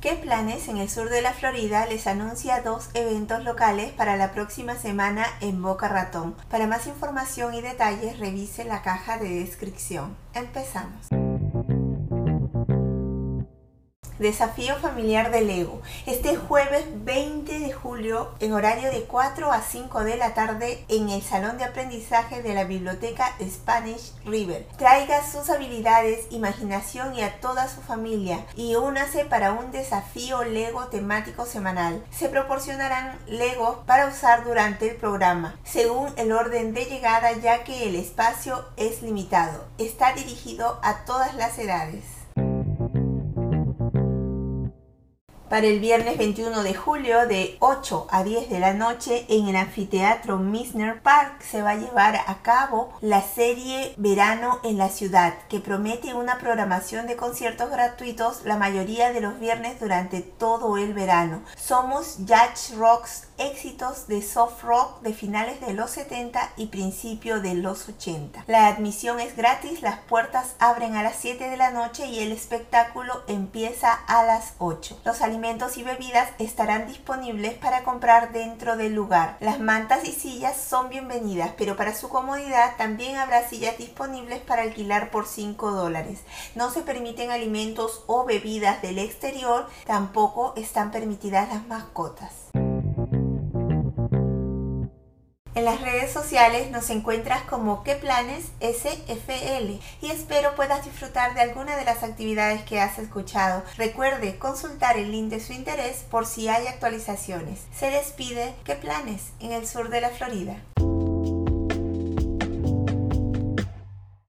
¿Qué planes en el sur de la Florida les anuncia dos eventos locales para la próxima semana en Boca Ratón? Para más información y detalles revise la caja de descripción. Empezamos. Desafío familiar de Lego. Este jueves 20 de julio, en horario de 4 a 5 de la tarde, en el salón de aprendizaje de la biblioteca Spanish River. Traiga sus habilidades, imaginación y a toda su familia y únase para un desafío Lego temático semanal. Se proporcionarán Legos para usar durante el programa, según el orden de llegada, ya que el espacio es limitado. Está dirigido a todas las edades. Para el viernes 21 de julio de 8 a 10 de la noche en el anfiteatro Misner Park se va a llevar a cabo la serie Verano en la ciudad que promete una programación de conciertos gratuitos la mayoría de los viernes durante todo el verano. Somos Judge Rocks éxitos de soft rock de finales de los 70 y principio de los 80. La admisión es gratis, las puertas abren a las 7 de la noche y el espectáculo empieza a las 8. Los y bebidas estarán disponibles para comprar dentro del lugar. Las mantas y sillas son bienvenidas, pero para su comodidad también habrá sillas disponibles para alquilar por 5 dólares. No se permiten alimentos o bebidas del exterior, tampoco están permitidas las mascotas. Las redes sociales nos encuentras como qué planes SFL y espero puedas disfrutar de alguna de las actividades que has escuchado. Recuerde consultar el link de su interés por si hay actualizaciones. Se despide qué planes en el sur de la Florida.